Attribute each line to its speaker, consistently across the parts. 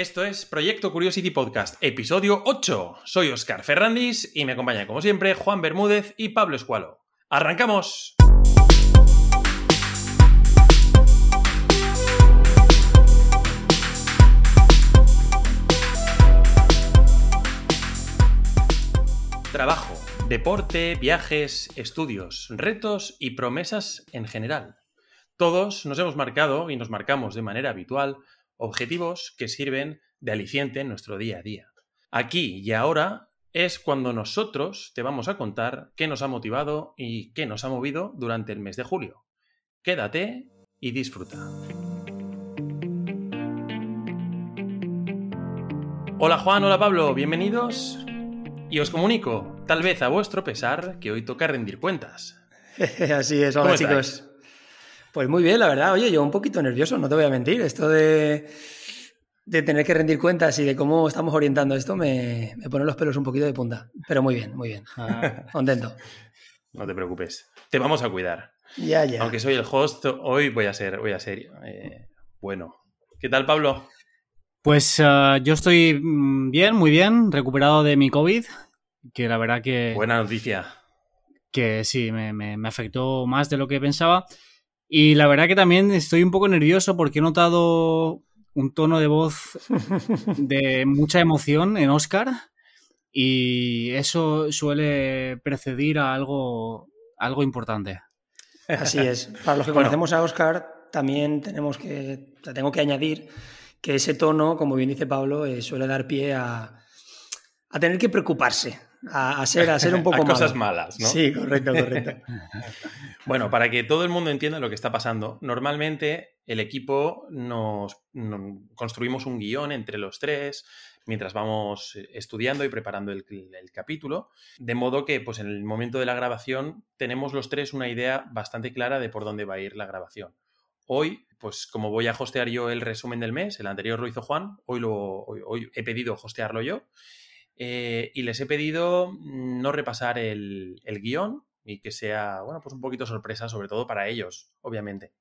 Speaker 1: Esto es Proyecto Curiosity Podcast, episodio 8. Soy Oscar Ferrandis y me acompañan como siempre Juan Bermúdez y Pablo Escualo. ¡Arrancamos! Trabajo, deporte, viajes, estudios, retos y promesas en general. Todos nos hemos marcado y nos marcamos de manera habitual objetivos que sirven de aliciente en nuestro día a día. Aquí y ahora es cuando nosotros te vamos a contar qué nos ha motivado y qué nos ha movido durante el mes de julio. Quédate y disfruta. Hola Juan, hola Pablo, bienvenidos. Y os comunico, tal vez a vuestro pesar, que hoy toca rendir cuentas.
Speaker 2: Así es, hola chicos. Pues muy bien, la verdad. Oye, yo un poquito nervioso, no te voy a mentir. Esto de, de tener que rendir cuentas y de cómo estamos orientando esto me, me pone los pelos un poquito de punta. Pero muy bien, muy bien. Ah, contento.
Speaker 1: No te preocupes. Te vamos a cuidar.
Speaker 2: Ya, ya.
Speaker 1: Aunque soy el host, hoy voy a ser, voy a ser eh, bueno. ¿Qué tal, Pablo?
Speaker 3: Pues uh, yo estoy mm, bien, muy bien, recuperado de mi COVID, que la verdad que...
Speaker 1: Buena noticia.
Speaker 3: Que sí, me, me, me afectó más de lo que pensaba. Y la verdad que también estoy un poco nervioso porque he notado un tono de voz de mucha emoción en Oscar y eso suele precedir a algo, algo importante.
Speaker 2: Así es. Para los que conocemos a Oscar, también tenemos que, tengo que añadir que ese tono, como bien dice Pablo, eh, suele dar pie a, a tener que preocuparse a, ser, a ser un poco
Speaker 1: a cosas malas, ¿no?
Speaker 2: Sí, correcto, correcto.
Speaker 1: bueno, para que todo el mundo entienda lo que está pasando, normalmente el equipo nos, construimos un guion entre los tres mientras vamos estudiando y preparando el, capítulo, de modo que pues en el momento de la grabación tenemos los tres una idea bastante clara de por dónde va a ir la grabación. Hoy, pues como voy a hostear yo el resumen del mes, el anterior lo hizo Juan, hoy, lo, hoy he pedido hostearlo yo eh, y les he pedido no repasar el, guion y que sea, bueno, pues un poquito sorpresa, sobre todo para ellos, obviamente.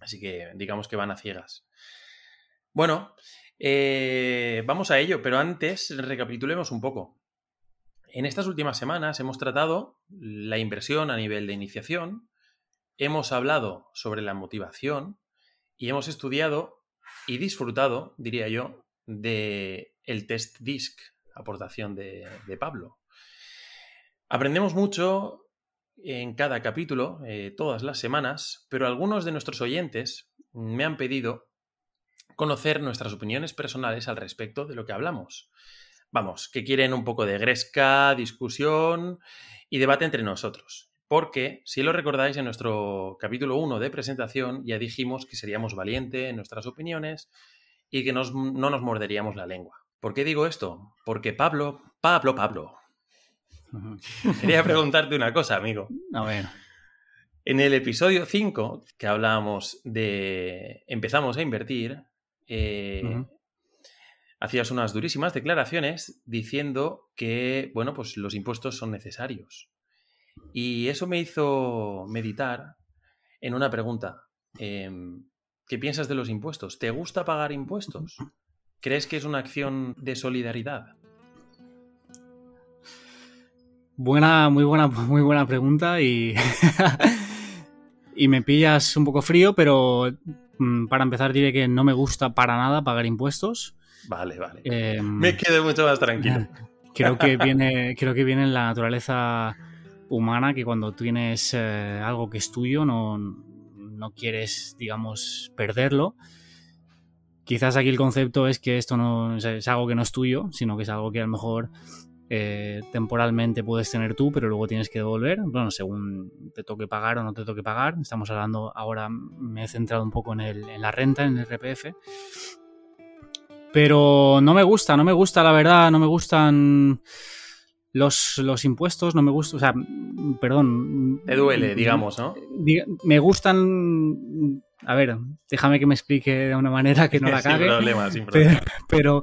Speaker 1: Así que digamos que van a ciegas. Bueno, eh, vamos a ello, pero antes recapitulemos un poco. En estas últimas semanas hemos tratado la inversión a nivel de iniciación, hemos hablado sobre la motivación y hemos estudiado y disfrutado, diría yo, de el test DISC, aportación de, Pablo. Aprendemos mucho en cada capítulo, eh, todas las semanas, pero algunos de nuestros oyentes me han pedido conocer nuestras opiniones personales al respecto de lo que hablamos. Vamos, que quieren un poco de gresca, discusión y debate entre nosotros. Porque, si lo recordáis, en nuestro capítulo 1 de presentación ya dijimos que seríamos valientes en nuestras opiniones y que no nos morderíamos la lengua. ¿Por qué digo esto? Porque Pablo, Pablo, Pablo. Quería preguntarte una cosa, amigo.
Speaker 3: A ver.
Speaker 1: En el episodio 5, que hablábamos de empezamos a invertir, eh, hacías unas durísimas declaraciones diciendo que, bueno, pues los impuestos son necesarios. Y eso me hizo meditar en una pregunta. Em, ¿Qué piensas de los impuestos? ¿Te gusta pagar impuestos? ¿Crees que es una acción de solidaridad?
Speaker 3: Buena, muy buena, muy buena pregunta y, y me pillas un poco frío, pero mm, para empezar diré que no me gusta para nada pagar impuestos.
Speaker 1: Vale, vale. Em, me quedo mucho más tranquilo.
Speaker 3: Creo que viene, creo que viene en la naturaleza humana que cuando tienes eh, algo que es tuyo no, no quieres, digamos, perderlo. Quizás aquí el concepto es que esto no es algo que no es tuyo, sino que es algo que a lo mejor eh, temporalmente puedes tener tú, pero luego tienes que devolver, bueno, según te toque pagar o no te toque pagar. Estamos hablando, ahora me he centrado un poco en, en la renta, en el RPF. Pero no me gusta, no me gusta, la verdad, no me gustan los, los impuestos, no me gusta, o sea, perdón.
Speaker 1: Te duele, digamos, ¿no?
Speaker 3: Me gustan a ver, déjame que me explique de una manera que no la cague.
Speaker 1: sin problema, sin problema.
Speaker 3: Pero,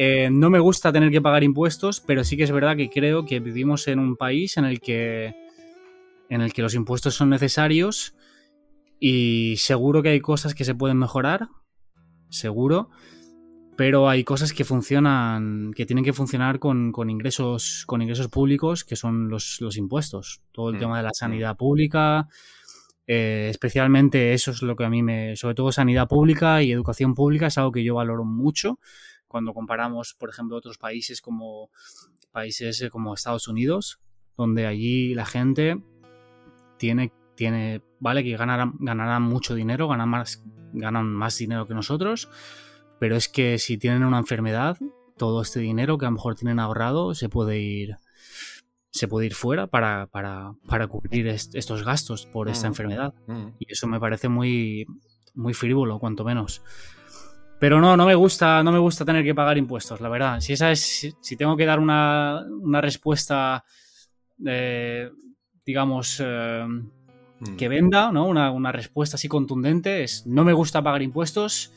Speaker 3: eh, no me gusta tener que pagar impuestos, pero sí que es verdad que creo que vivimos en un país en el que, en el que los impuestos son necesarios y seguro que hay cosas que se pueden mejorar, seguro, pero hay cosas que funcionan, que tienen que funcionar con, ingresos, con ingresos públicos, que son los, impuestos. Todo el mm, tema de la mm. sanidad pública, eh, especialmente eso es lo que a mí me, sobre todo sanidad pública y educación pública es algo que yo valoro mucho. Cuando comparamos, por ejemplo, otros países como países eh, como Estados Unidos, donde allí la gente tiene, tiene vale, que ganarán, mucho dinero, ganan más, ganan más dinero que nosotros, pero es que si tienen una enfermedad, todo este dinero que a lo mejor tienen ahorrado se puede ir se puede ir fuera para, para, para cubrir estos gastos por esta mm. enfermedad. Mm. Y eso me parece muy, muy frívolo, cuanto menos. Pero no, no me gusta, no me gusta tener que pagar impuestos, la verdad. Si esa es, si tengo que dar una, respuesta, eh, digamos, eh, mm. que venda, ¿no? Una, una, respuesta así contundente es no me gusta pagar impuestos,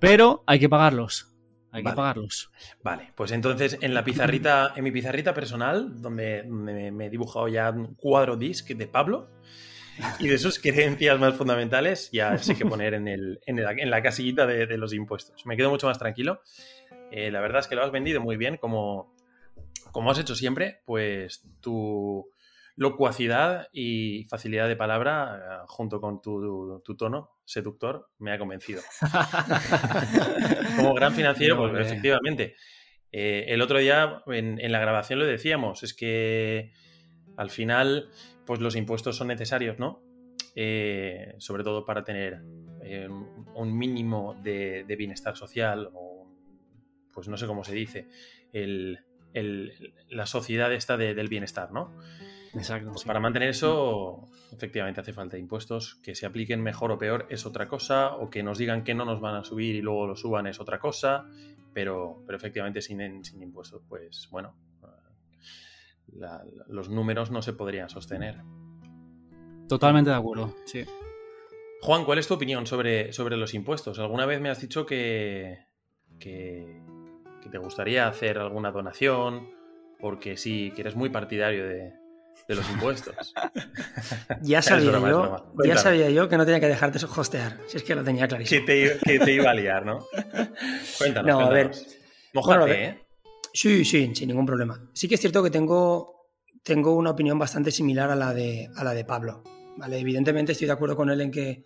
Speaker 3: pero hay que pagarlos. Hay que pagarlos.
Speaker 1: Vale, pues entonces en la pizarrita, en mi pizarrita personal, donde, me, he dibujado ya un cuadro disc de Pablo, y de sus creencias más fundamentales, ya sé que poner en, el, en, la casillita de, los impuestos. Me quedo mucho más tranquilo. Eh, la verdad es que lo has vendido muy bien, como, como has hecho siempre, pues tu locuacidad y facilidad de palabra, eh, junto con tu, tono seductor, me ha convencido. Como gran financiero, pues efectivamente. Eh, el otro día en, la grabación lo decíamos, es que al final, pues los impuestos son necesarios, ¿no? Eh, sobre todo para tener un mínimo de, bienestar social, o pues no sé cómo se dice, la sociedad está del bienestar, ¿no?
Speaker 3: Exacto.
Speaker 1: Pues para mantener eso, efectivamente hace falta impuestos. Que se apliquen mejor o peor es otra cosa, o que nos digan que no nos van a subir y luego lo suban es otra cosa, pero, pero efectivamente sin, sin impuestos, pues bueno, los números no se podrían sostener.
Speaker 3: Totalmente de acuerdo, sí.
Speaker 1: Juan, ¿cuál es tu opinión sobre, sobre los impuestos? ¿Alguna vez me has dicho que, que, que te gustaría hacer alguna donación? Porque sí, que eres muy partidario de, de los impuestos.
Speaker 2: ya sabía yo, ya sabía yo que no tenía que dejarte hostear, si es que lo tenía clarísimo.
Speaker 1: Que te, iba a liar, ¿no? Cuéntanos. No, a ver. Mojate, ¿eh?
Speaker 2: Sí, sí, sin ningún problema. Sí que es cierto que tengo, tengo una opinión bastante similar a la de, a la de Pablo. ¿vale? Evidentemente estoy de acuerdo con él en que,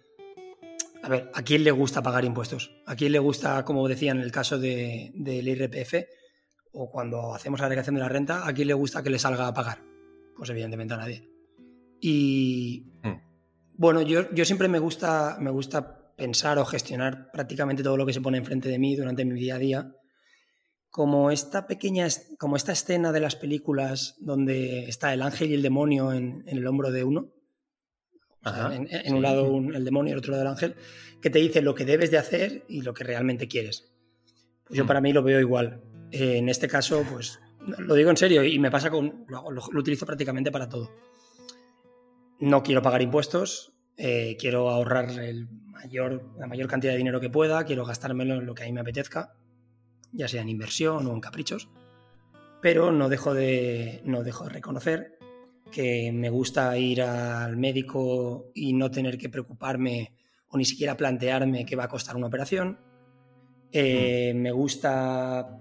Speaker 2: a ver, ¿a quién le gusta pagar impuestos? ¿A quién le gusta, como decía en el caso del de, IRPF, o cuando hacemos la declaración de la renta, ¿a quién le gusta que le salga a pagar? Pues evidentemente a nadie. Y hmm. bueno, yo, yo, siempre me gusta, me gusta pensar o gestionar prácticamente todo lo que se pone enfrente de mí durante mi día a día. Como esta pequeña, como esta escena de las películas donde está el ángel y el demonio en, el hombro de uno. en, un lado el demonio y el otro lado el ángel, que te dice lo que debes de hacer y lo que realmente quieres. Pues yo hmm. para mí lo veo igual. Eh, en este caso, pues lo digo en serio y me pasa con. Lo, utilizo prácticamente para todo. No quiero pagar impuestos, eh, quiero ahorrar el mayor, la mayor cantidad de dinero que pueda, quiero gastármelo en lo que a mí me apetezca, ya sea en inversión o en caprichos. Pero no dejo de, no dejo de reconocer que me gusta ir al médico y no tener que preocuparme o ni siquiera plantearme qué va a costar una operación. Eh, me gusta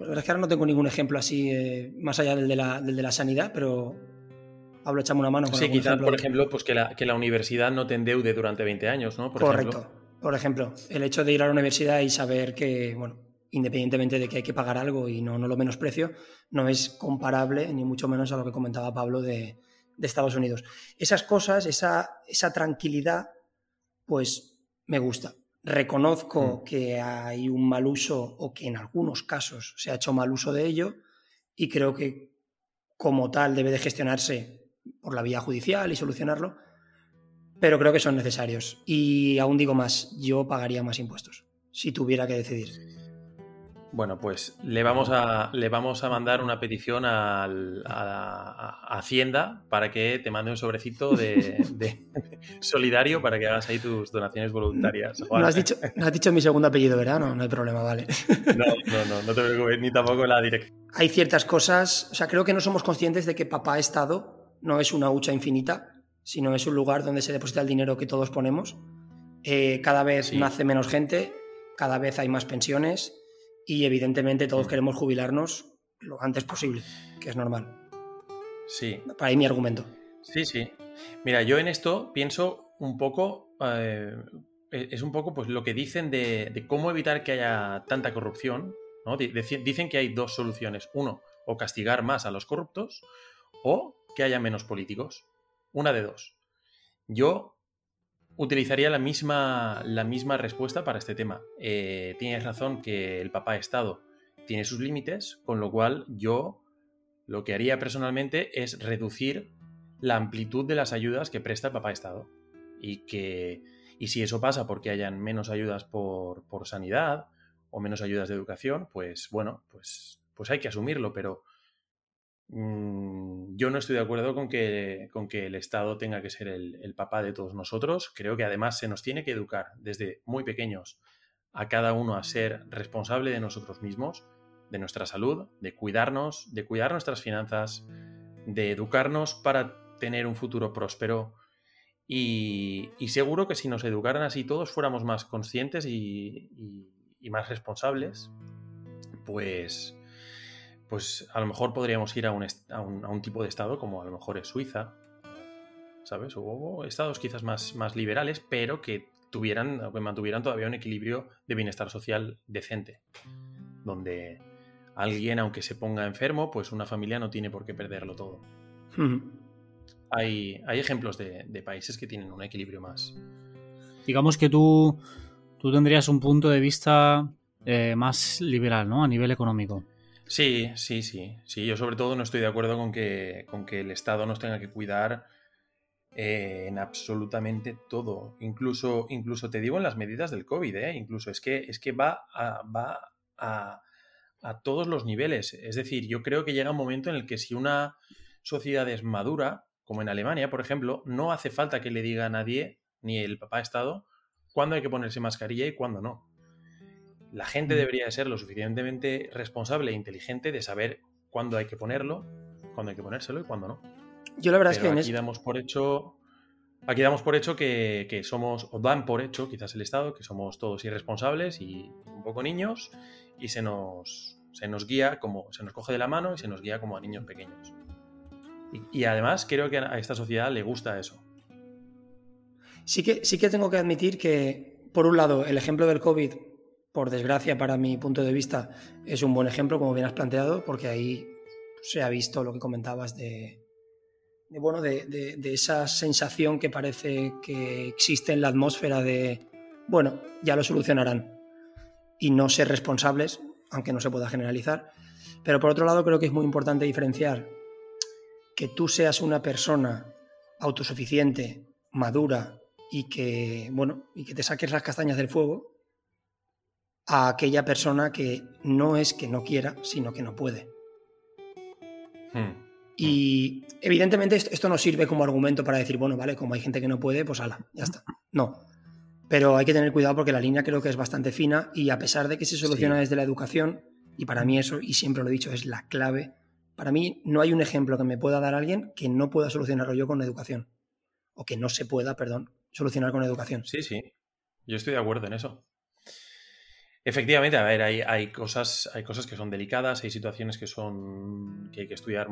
Speaker 2: la verdad es que ahora no tengo ningún ejemplo así, eh, más allá del de, la, del de, la, sanidad, pero Pablo, echame una mano.
Speaker 1: Con sí, quizás, por ejemplo, pues que la, que la, universidad no te endeude durante 20 años, ¿no?
Speaker 2: Correcto. Por ejemplo, el hecho de ir a la universidad y saber que, bueno, independientemente de que hay que pagar algo y no, no lo menosprecio, no es comparable, ni mucho menos a lo que comentaba Pablo de, de Estados Unidos. Esas cosas, esa, esa tranquilidad, pues me gusta. Reconozco mm. que hay un mal uso o que en algunos casos se ha hecho mal uso de ello y creo que como tal debe de gestionarse por la vía judicial y solucionarlo, pero creo que son necesarios. Y aún digo más, yo pagaría más impuestos si tuviera que decidir.
Speaker 1: Bueno, pues le vamos a, le vamos a mandar una petición a, Hacienda para que te mande un sobrecito de, solidario para que hagas ahí tus donaciones voluntarias.
Speaker 2: No has, dicho, no has dicho mi segundo apellido, ¿verdad? No, no hay problema, vale.
Speaker 1: No, no, no, no te preocupes, ni tampoco la dirección.
Speaker 2: Hay ciertas cosas, o sea, creo que no somos conscientes de que papá Estado no es una hucha infinita, sino es un lugar donde se deposita el dinero que todos ponemos. Eh, cada vez nace menos gente, cada vez hay más pensiones y evidentemente todos mm. queremos jubilarnos lo antes posible, que es normal.
Speaker 1: Sí.
Speaker 2: Para ahí mi argumento.
Speaker 1: Sí, sí. Mira, yo en esto pienso un poco, eh, e-, es un poco pues lo que dicen de, cómo evitar que haya tanta corrupción. ¿no? Dicen que hay dos soluciones. Uno, o castigar más a los corruptos, o que haya menos políticos. Una de dos. Yo utilizaría la misma, la misma respuesta para este tema. Eh, tienes razón que el papá Estado tiene sus límites, con lo cual yo lo que haría personalmente es reducir la amplitud de las ayudas que presta el papá Estado. Y que. Y si eso pasa porque hayan menos ayudas por, sanidad o menos ayudas de educación, pues bueno, pues, pues hay que asumirlo, pero yo no estoy de acuerdo con que, con que el Estado tenga que ser el, papá de todos nosotros. Creo que además se nos tiene que educar desde muy pequeños a cada uno a ser responsable de nosotros mismos de nuestra salud, de cuidarnos, de cuidar nuestras finanzas, de educarnos para tener un futuro próspero. Y, seguro que si nos educaran así todos fuéramos más conscientes y, más responsables, pues, pues a lo mejor podríamos ir a un, a, un, tipo de estado como a lo mejor es Suiza, ¿sabes? O, estados quizás más, más liberales, pero que tuvieran, que mantuvieran todavía un equilibrio de bienestar social decente, donde, alguien, aunque se ponga enfermo, pues una familia no tiene por qué perderlo todo. hay, hay, ejemplos de, países que tienen un equilibrio más.
Speaker 3: Digamos que tú, tú tendrías un punto de vista eh, más liberal, ¿no? A nivel económico.
Speaker 1: Sí, sí, sí. Sí, yo sobre todo no estoy de acuerdo con que, con que el Estado nos tenga que cuidar eh, en absolutamente todo. Incluso, incluso te digo en las medidas del COVID, ¿eh? Incluso es que, es que va a, va a a todos los niveles. Es decir, yo creo que llega un momento en el que si una sociedad es madura, como en Alemania, por ejemplo, no hace falta que le diga a nadie, ni el papá Estado, cuándo hay que ponerse mascarilla y cuándo no. La gente debería de ser lo suficientemente responsable e inteligente de saber cuándo hay que ponerlo, cuándo hay que ponérselo y cuándo no.
Speaker 2: Yo la verdad es que
Speaker 1: aquí damos por hecho Aquí damos por hecho que, que, somos, o dan por hecho, quizás el Estado, que somos todos irresponsables y un poco niños y se nos, se nos guía como, se nos coge de la mano y se nos guía como a niños pequeños. Y, además creo que a esta sociedad le gusta eso.
Speaker 2: Sí que, sí que tengo que admitir que, por un lado, el ejemplo del COVID, por desgracia para mi punto de vista, es un buen ejemplo, como bien has planteado, porque ahí se ha visto lo que comentabas de, bueno, de, esa sensación que parece que existe en la atmósfera de, bueno, ya lo solucionarán y no ser responsables, aunque no se pueda generalizar. Pero por otro lado, creo que es muy importante diferenciar que tú seas una persona autosuficiente, madura y que, bueno, y que te saques las castañas del fuego a aquella persona que no es que no quiera, sino que no puede. Hmm. Y evidentemente esto, no sirve como argumento para decir, bueno, vale, como hay gente que no puede, pues ala, ya está. No. Pero hay que tener cuidado porque la línea creo que es bastante fina y a pesar de que se soluciona desde la educación, y para mí eso, y siempre lo he dicho, es la clave, para mí no hay un ejemplo que me pueda dar alguien que no pueda solucionarlo yo con educación. O que no se pueda, perdón, solucionar con educación.
Speaker 1: Sí, sí. Yo estoy de acuerdo en eso. Efectivamente, a ver, hay, hay, cosas, hay cosas que son delicadas, hay situaciones que son. que hay que estudiar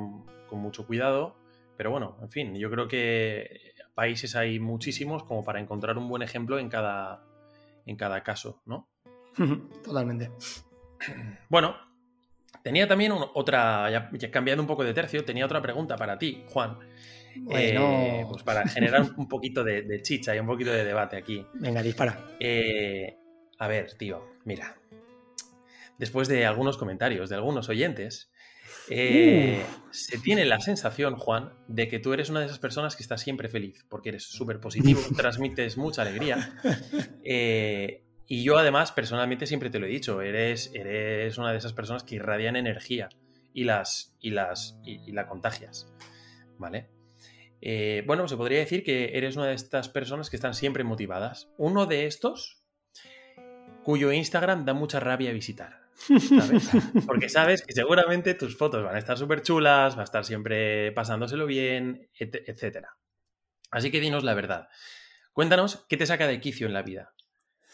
Speaker 1: con mucho cuidado. Pero bueno, en fin, yo creo que países hay muchísimos como para encontrar un buen ejemplo en cada, en cada caso, ¿no?
Speaker 2: Totalmente.
Speaker 1: Bueno, tenía también otra, ya, cambiando un poco de tercio, tenía otra pregunta para ti, Juan. Eh, pues para generar un poquito de, chicha y un poquito de debate aquí.
Speaker 2: Venga, dispara.
Speaker 1: Eh, a ver, tío, mira. Después de algunos comentarios de algunos oyentes, eh, se tiene la sensación, Juan, de que tú eres una de esas personas que está siempre feliz, porque eres súper positivo, transmites mucha alegría. Eh, y yo además, personalmente, siempre te lo he dicho, eres, eres una de esas personas que irradian energía y, las, y, las, y, la contagias. ¿Vale? Eh, bueno, se podría decir que eres una de estas personas que están siempre motivadas. Uno de estos, cuyo Instagram da mucha rabia visitar. Porque sabes que seguramente tus fotos van a estar súper chulas, va a estar siempre pasándoselo bien, etc. Así que dinos la verdad. Cuéntanos qué te saca de quicio en la vida.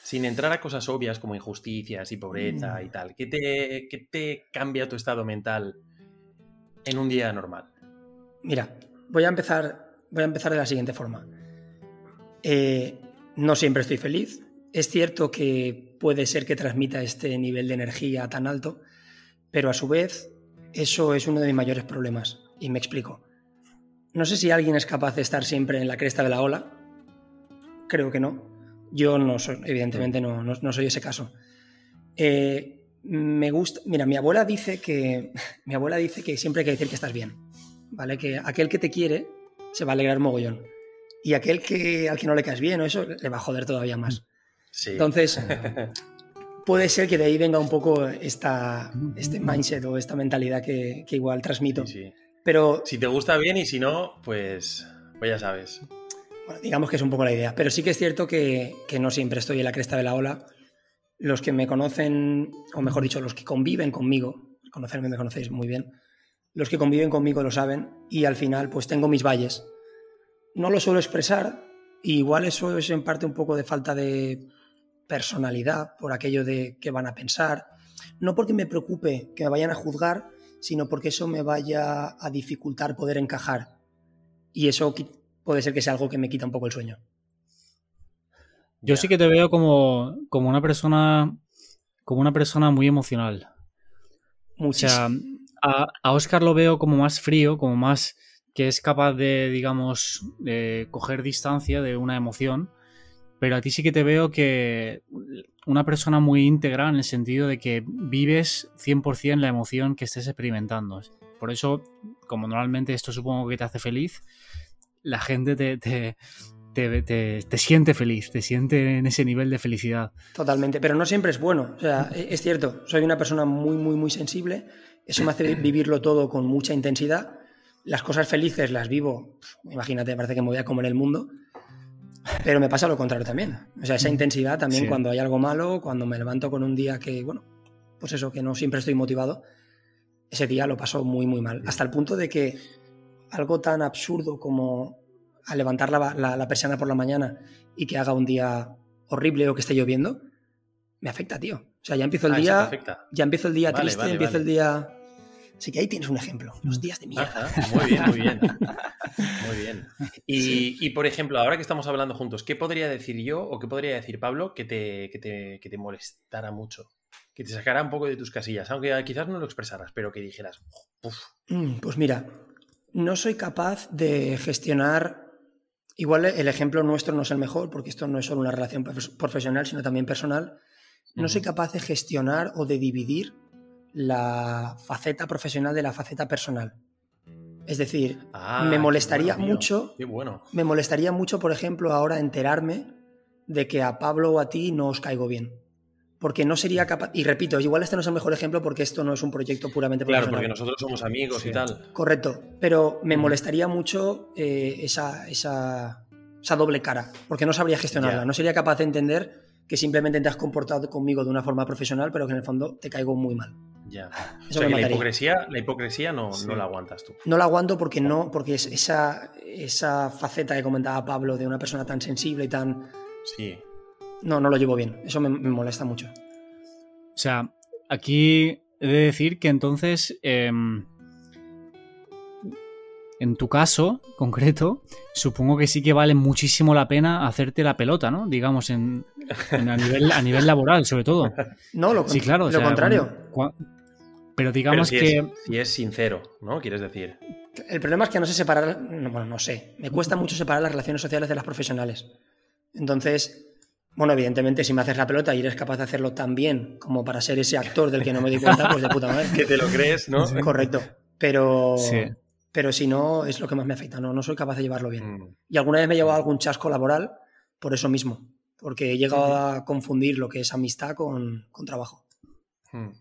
Speaker 1: sin entrar a cosas obvias como injusticias y pobreza y mm. tal, ¿qué te, ¿qué te cambia tu estado mental en un día normal?
Speaker 2: Mira, voy a empezar, voy a empezar de la siguiente forma. Eh, no siempre estoy feliz. Es cierto que puede ser que transmita este nivel de energía tan alto, pero a su vez eso es uno de mis mayores problemas. Y me explico. No sé si alguien es capaz de estar siempre en la cresta de la ola. Creo que no. Yo no soy, evidentemente no, no, soy ese caso. Eh, me gusta. Mira, mi abuela dice que. Mi abuela dice que siempre hay que decir que estás bien. ¿Vale? Que aquel que te quiere se va a alegrar mogollón. Y aquel que al que no le caes bien o eso le va a joder todavía más. Entonces, puede ser que de ahí venga un poco esta, este mindset o esta mentalidad que, igual transmito. Pero,
Speaker 1: si te gusta bien y si no, pues, pues ya sabes.
Speaker 2: Bueno, digamos que es un poco la idea. Pero sí que es cierto que, que no siempre estoy en la cresta de la ola. Los que me conocen, o mejor dicho, los que conviven conmigo, conocerme me conocéis muy bien, los que conviven conmigo lo saben y al final pues tengo mis valles. No lo suelo expresar, y igual eso es en parte un poco de falta de personalidad, por aquello de que van a pensar, no porque me preocupe que me vayan a juzgar, sino porque eso me vaya a dificultar poder encajar. Y eso puede ser que sea algo que me quita un poco el sueño.
Speaker 3: Yo sí que te veo como, como una persona como una persona muy emocional.
Speaker 2: Muchas.
Speaker 3: O sea, a, a, Oscar lo veo como más frío, como más que es capaz de, digamos, de coger distancia de una emoción pero a ti sí que te veo que una persona muy íntegra en el sentido de que vives 100% la emoción que estés experimentando. Por eso, como normalmente esto supongo que te hace feliz, la gente te, te, te, siente feliz, te siente en ese nivel de felicidad.
Speaker 2: Totalmente, pero no siempre es bueno. O sea, e, es cierto, soy una persona muy, muy, muy sensible. Eso me hace vivirlo todo con mucha intensidad. Las cosas felices las vivo, imagínate, parece que me voy a comer el mundo. Pero me pasa lo contrario también. O sea, esa intensidad también cuando hay algo malo, cuando me levanto con un día que, bueno, pues eso, que no siempre estoy motivado, ese día lo paso muy, muy mal. Hasta el punto de que algo tan absurdo como al levantar la, la, persiana por la mañana y que haga un día horrible o que esté lloviendo, me afecta, tío. O sea, ya empiezo el ah, día. Ya empiezo el día triste, empiezo el día Así que ahí tienes un ejemplo, los días de mierda.
Speaker 1: muy bien, muy bien. Muy bien. Y, por ejemplo, ahora que estamos hablando juntos, ¿qué podría decir yo o qué podría decir Pablo que te, que te, molestara mucho? Que te sacara un poco de tus casillas, aunque quizás no lo expresaras, pero que dijeras,
Speaker 2: mm, Pues mira, no soy capaz de gestionar. Igual el ejemplo nuestro no es el mejor, porque esto no es solo una relación profesional, sino también personal. No soy capaz de gestionar o de dividir la faceta profesional de la faceta personal. Es decir, ah, me molestaría mucho.
Speaker 1: bueno.
Speaker 2: Me molestaría mucho, por ejemplo, ahora enterarme de que a Pablo o a ti no os caigo bien. Porque no sería capaz. Y repito, igual este no es el mejor ejemplo porque esto no es un proyecto puramente
Speaker 1: profesional. Claro, porque nosotros somos amigos y tal.
Speaker 2: Correcto. Pero me molestaría mucho eh, esa, esa, esa, doble cara. Porque no sabría gestionarla. No sería capaz de entender que simplemente te has comportado conmigo de una forma profesional, pero que en el fondo te caigo muy mal.
Speaker 1: Ya. la hipocresía, la hipocresía no, no, la aguantas tú.
Speaker 2: No la aguanto porque no, porque es esa, esa faceta que comentaba Pablo de una persona tan sensible y tan.
Speaker 1: Sí.
Speaker 2: No, no lo llevo bien. Eso me, molesta mucho.
Speaker 3: O sea, aquí he de decir que entonces. Em, en tu caso concreto, supongo que sí que vale muchísimo la pena hacerte la pelota, ¿no? Digamos, en, a, nivel, a nivel laboral, sobre todo.
Speaker 2: No, lo, sí, claro, lo contrario.
Speaker 3: pero digamos que.
Speaker 1: si es sincero, ¿no? Quieres decir.
Speaker 2: El problema es que no sé separar. bueno, no sé. Me cuesta mucho separar las relaciones sociales de las profesionales. Entonces, bueno, evidentemente, si me haces la pelota y eres capaz de hacerlo tan bien como para ser ese actor del que no me di cuenta, pues de puta madre.
Speaker 1: que te lo crees, ¿no?
Speaker 2: Correcto. Pero. Pero si no, es lo que más me afecta. No, no soy capaz de llevarlo bien. Mm. Y alguna vez me he llevado algún chasco laboral por eso mismo porque he llegado a confundir lo que es amistad con, trabajo.
Speaker 1: Hmm.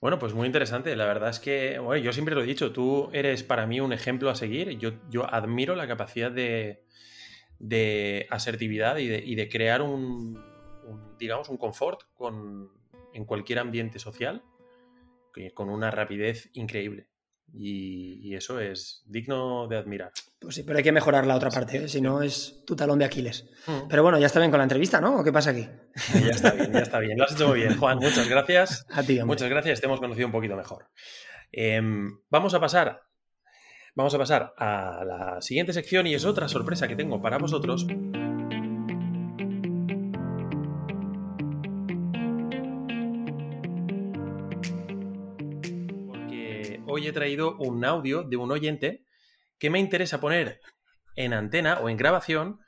Speaker 1: Bueno, pues muy interesante. La verdad es que, bueno, yo siempre lo he dicho, tú eres para mí un ejemplo a seguir. Yo, yo admiro la capacidad de, asertividad y de, crear un, digamos, un confort con, en cualquier ambiente social con una rapidez increíble. Y, eso es digno de admirar.
Speaker 2: Pues sí, pero hay que mejorar la otra parte, ¿eh? si no es tu talón de Aquiles. Mm. Pero bueno, ya está bien con la entrevista, ¿no? ¿O qué pasa aquí?
Speaker 1: ya está bien, ya está bien. Lo has hecho muy bien, Juan. Muchas gracias.
Speaker 2: A ti,
Speaker 1: Muchas gracias, te hemos conocido un poquito mejor. Em, vamos a pasar. Vamos a pasar a la siguiente sección y es otra sorpresa que tengo para vosotros. He traído un audio de un oyente que me interesa poner en antena o en grabación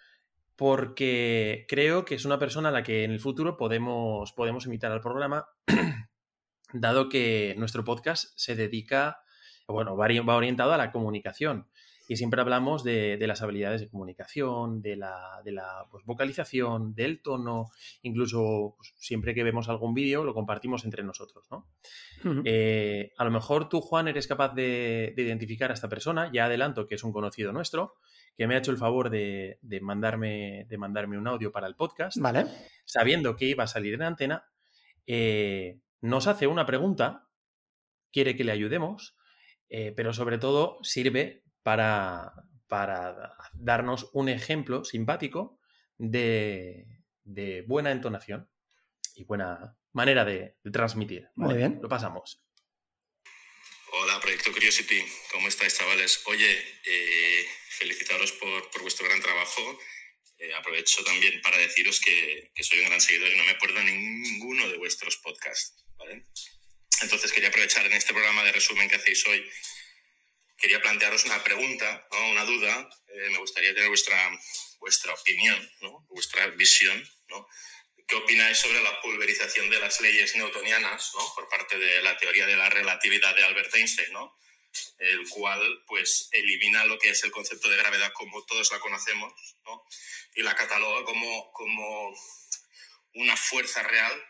Speaker 1: porque creo que es una persona a la que en el futuro podemos, podemos invitar al programa, dado que nuestro podcast se dedica, bueno, va orientado a la comunicación y siempre hablamos de, las habilidades de comunicación, de la, de la pues, vocalización, del tono, incluso pues, siempre que vemos algún vídeo lo compartimos entre nosotros, ¿no? Eh, a lo mejor tú, Juan, eres capaz de, identificar a esta persona, ya adelanto que es un conocido nuestro, que me ha hecho el favor de, mandarme, de mandarme un audio para el podcast,
Speaker 2: vale.
Speaker 1: sabiendo que iba a salir en antena, eh, nos hace una pregunta, quiere que le ayudemos, eh, pero sobre todo sirve para, para darnos un ejemplo simpático de, buena entonación y buena manera de, transmitir.
Speaker 2: Muy bien.
Speaker 1: Lo pasamos.
Speaker 4: Hola, Proyecto Curiosity. ¿Cómo estáis, chavales? Oye, eh, felicitaros por, vuestro gran trabajo. Eh, aprovecho también para deciros que, que, soy un gran seguidor y no me pierdo ninguno de vuestros podcasts. ¿vale? Entonces quería aprovechar en este programa de resumen que hacéis hoy quería plantearos una pregunta, una duda. Eh, me gustaría tener vuestra, vuestra opinión, vuestra visión. ¿Qué opináis sobre la pulverización de las leyes newtonianas por parte de la teoría de la relatividad de Albert Einstein? el cual pues elimina lo que es el concepto de gravedad como todos la conocemos y la cataloga como, como una fuerza real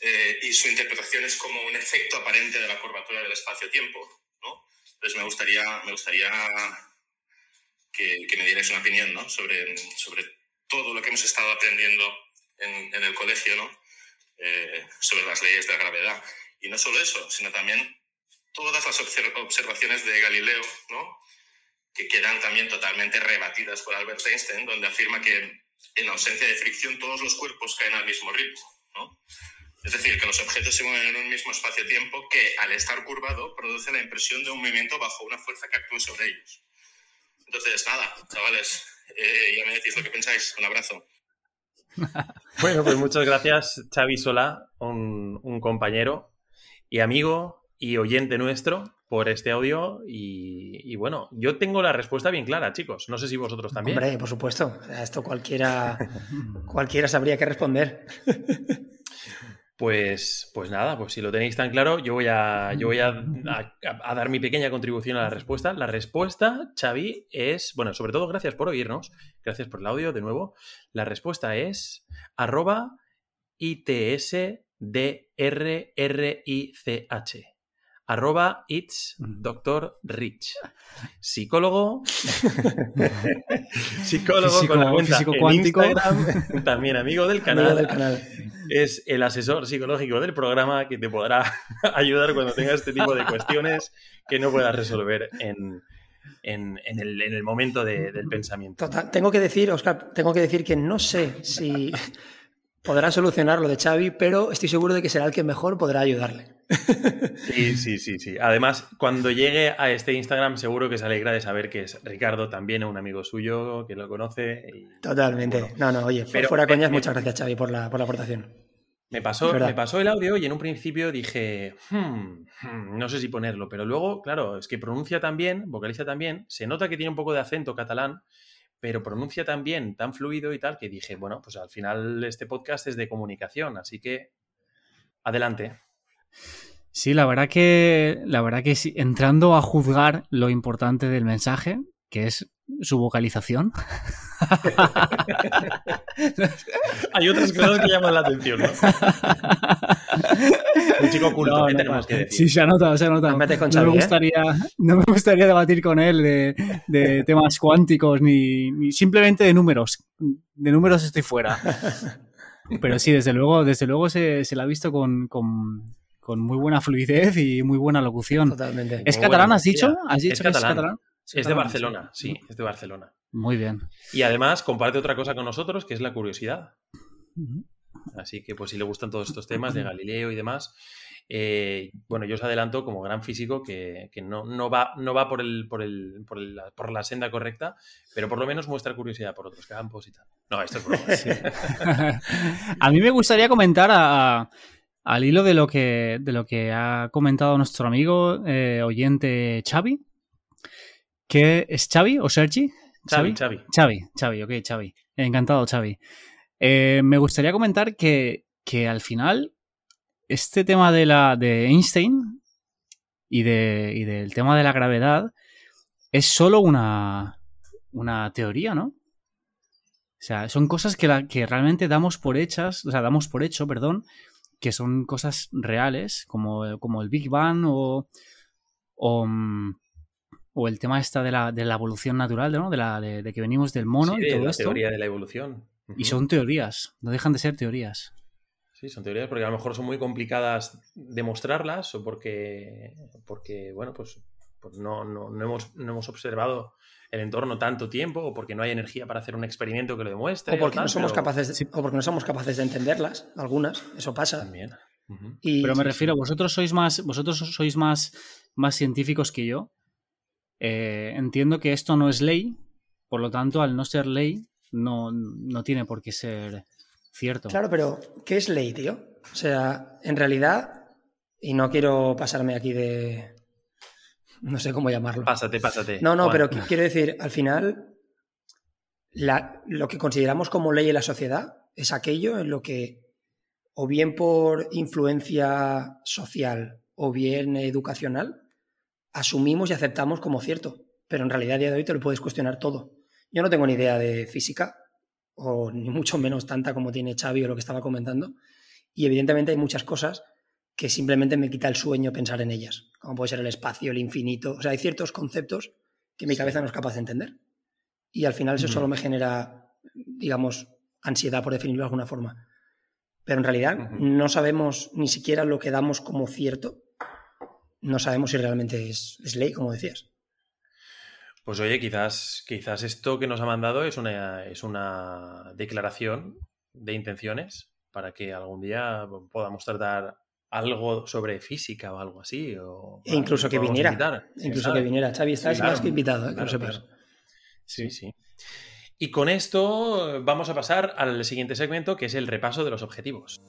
Speaker 4: eh, y su interpretación es como un efecto aparente de la curvatura del espacio-tiempo. Entonces me gustaría, me gustaría que, me dierais una opinión ¿no? sobre, sobre todo lo que hemos estado aprendiendo en, el colegio ¿no? Eh, sobre las leyes de la gravedad. Y no solo eso, sino también todas las observaciones de Galileo, ¿no? que quedan también totalmente rebatidas por Albert Einstein, donde afirma que en ausencia de fricción todos los cuerpos caen al mismo ritmo. ¿no? Es decir, que los objetos se mueven en un mismo espacio-tiempo que, al estar curvado, produce la impresión de un movimiento bajo una fuerza que actúe sobre ellos. Entonces, nada, chavales, eh, ya me decís lo que pensáis. Un abrazo.
Speaker 1: Bueno, pues muchas gracias, Xavi Solá, un, un compañero y amigo y oyente nuestro por este audio y, y, bueno, yo tengo la respuesta bien clara, chicos. No sé si vosotros también.
Speaker 2: Hombre, por supuesto. A esto cualquiera, cualquiera sabría qué responder.
Speaker 1: Pues, pues nada, pues si lo tenéis tan claro, yo voy, a, yo voy a, dar mi pequeña contribución a la respuesta. La respuesta, Xavi, es, bueno, sobre todo gracias por oírnos, gracias por el audio de nuevo. La respuesta es arroba ITSDRRICH arroba it's Dr. Rich. Psicólogo, psicólogo con la cuenta cuántico. también amigo del canal.
Speaker 2: del canal.
Speaker 1: Es el asesor psicológico del programa que te podrá ayudar cuando tengas este tipo de cuestiones que no puedas resolver en, en, el, momento del pensamiento.
Speaker 2: tengo que decir, Oscar, tengo que decir que no sé si podrá solucionar lo de Xavi, pero estoy seguro de que será el que mejor podrá ayudarle.
Speaker 1: Sí, sí, sí, sí. Además, cuando llegue a este Instagram, seguro que se alegra de saber que es Ricardo también, un amigo suyo, que lo conoce.
Speaker 2: Totalmente. no, no, oye, pero, fuera coñas, muchas gracias, Xavi, por la, por la aportación.
Speaker 1: Me pasó, me pasó el audio y en un principio dije, hmm, hmm, no sé si ponerlo, pero luego, claro, es que pronuncia también, vocaliza también, se nota que tiene un poco de acento catalán, pero pronuncia tan bien, tan fluido y tal, que dije, bueno, pues al final este podcast es de comunicación, así que adelante.
Speaker 3: Sí, la verdad que, la verdad que sí, entrando a juzgar lo importante del mensaje, que es su vocalización.
Speaker 1: Hay otras cosas que llaman la atención, ¿no? Un chico culto, ¿qué tenemos que decir?
Speaker 3: Sí, se anota, se anota.
Speaker 2: No, me,
Speaker 3: ¿eh? gustaría, no me gustaría debatir con él de, temas cuánticos ni, simplemente de números. De números estoy fuera. Pero sí, desde luego, desde luego se, se la ha visto con, con muy buena fluidez y muy buena locución.
Speaker 2: Totalmente.
Speaker 3: ¿Es catalán, has dicho? ¿Has dicho
Speaker 1: es
Speaker 3: que
Speaker 1: catalán.
Speaker 3: es catalán?
Speaker 1: Es de Barcelona, sí, es de Barcelona.
Speaker 3: Muy bien.
Speaker 1: Y además comparte otra cosa con nosotros, que es la curiosidad. Así que, pues, si le gustan todos estos temas de Galileo y demás, eh, bueno, yo os adelanto como gran físico que, que no, no, va, no va por, el, por, el, por, el- por la senda correcta, pero por lo menos muestra curiosidad por otros campos y tal. No, esto es broma.
Speaker 3: a mí me gustaría comentar a- al hilo de lo que, de lo que ha comentado nuestro amigo eh, oyente Xavi, que es Xavi o Sergi.
Speaker 1: Xavi, Xavi.
Speaker 3: Xavi, Xavi, ok, Xavi. Encantado, Xavi. Eh, me gustaría comentar que, que al final este tema de, la, de Einstein y, de, y del tema de la gravedad es solo una, una teoría, ¿no? O sea, son cosas que, la, que realmente damos por hechas, o sea, damos por hecho, perdón, que son cosas reales, como, como el Big Bang o, o, mm, o el tema esta de la, de la evolución natural, ¿no? De, la, de, de que venimos del mono
Speaker 1: Sí,
Speaker 3: y
Speaker 1: de
Speaker 3: todo
Speaker 1: la
Speaker 3: esto.
Speaker 1: teoría de la evolución.
Speaker 3: Y son teorías, no dejan de ser teorías.
Speaker 1: Sí, son teorías porque a lo mejor son muy complicadas demostrarlas o porque, porque bueno, pues, pues no, no, no hemos, no hemos observado el entorno tanto tiempo o porque no hay energía para hacer un experimento que lo demuestre.
Speaker 2: O porque
Speaker 1: tal,
Speaker 2: no somos
Speaker 1: pero
Speaker 2: capaces, de- o porque no somos capaces de entenderlas, algunas, eso pasa.
Speaker 1: También.
Speaker 2: Y,
Speaker 3: Pero me
Speaker 1: sí,
Speaker 3: refiero,
Speaker 1: sí.
Speaker 3: vosotros sois más, vosotros sois más, más científicos que yo. Eh, entiendo que esto no es ley, por lo tanto, al no ser ley, no, no tiene por qué ser cierto.
Speaker 2: Claro, pero ¿qué es ley, tío? O sea, en realidad, y no quiero pasarme aquí de... No sé cómo llamarlo.
Speaker 1: Pásate, pásate.
Speaker 2: No, no,
Speaker 1: Juan.
Speaker 2: pero qui- quiero decir, al final, la- lo que consideramos como ley en la sociedad es aquello en lo que, o bien por influencia social o bien educacional, asumimos y aceptamos como cierto. Pero en realidad a día de hoy te lo puedes cuestionar todo. Yo no tengo ni idea de física, o ni mucho menos tanta como tiene Xavi o lo que estaba comentando. Y evidentemente hay muchas cosas que simplemente me quita el sueño pensar en ellas, como puede ser el espacio, el infinito. O sea, hay ciertos conceptos que mi cabeza no es capaz de entender. Y al final eso solo me genera, digamos, ansiedad, por definirlo de alguna forma. Pero en realidad no sabemos ni siquiera lo que damos como cierto. No sabemos si realmente es, es ley, como decías.
Speaker 1: Pues oye, quizás, quizás esto que nos ha mandado es una, es una declaración de intenciones para que algún día podamos tratar algo sobre física o algo así. O,
Speaker 2: E incluso que viniera.
Speaker 1: invitar,
Speaker 2: Incluso que viniera. Xavi, estás
Speaker 1: Sí,
Speaker 2: más
Speaker 1: claro.
Speaker 2: que invitado, ¿eh? que
Speaker 1: Claro,
Speaker 2: lo sepas.
Speaker 1: claro. Sí, sí. Y con esto vamos a pasar al siguiente segmento, que es el repaso de los objetivos.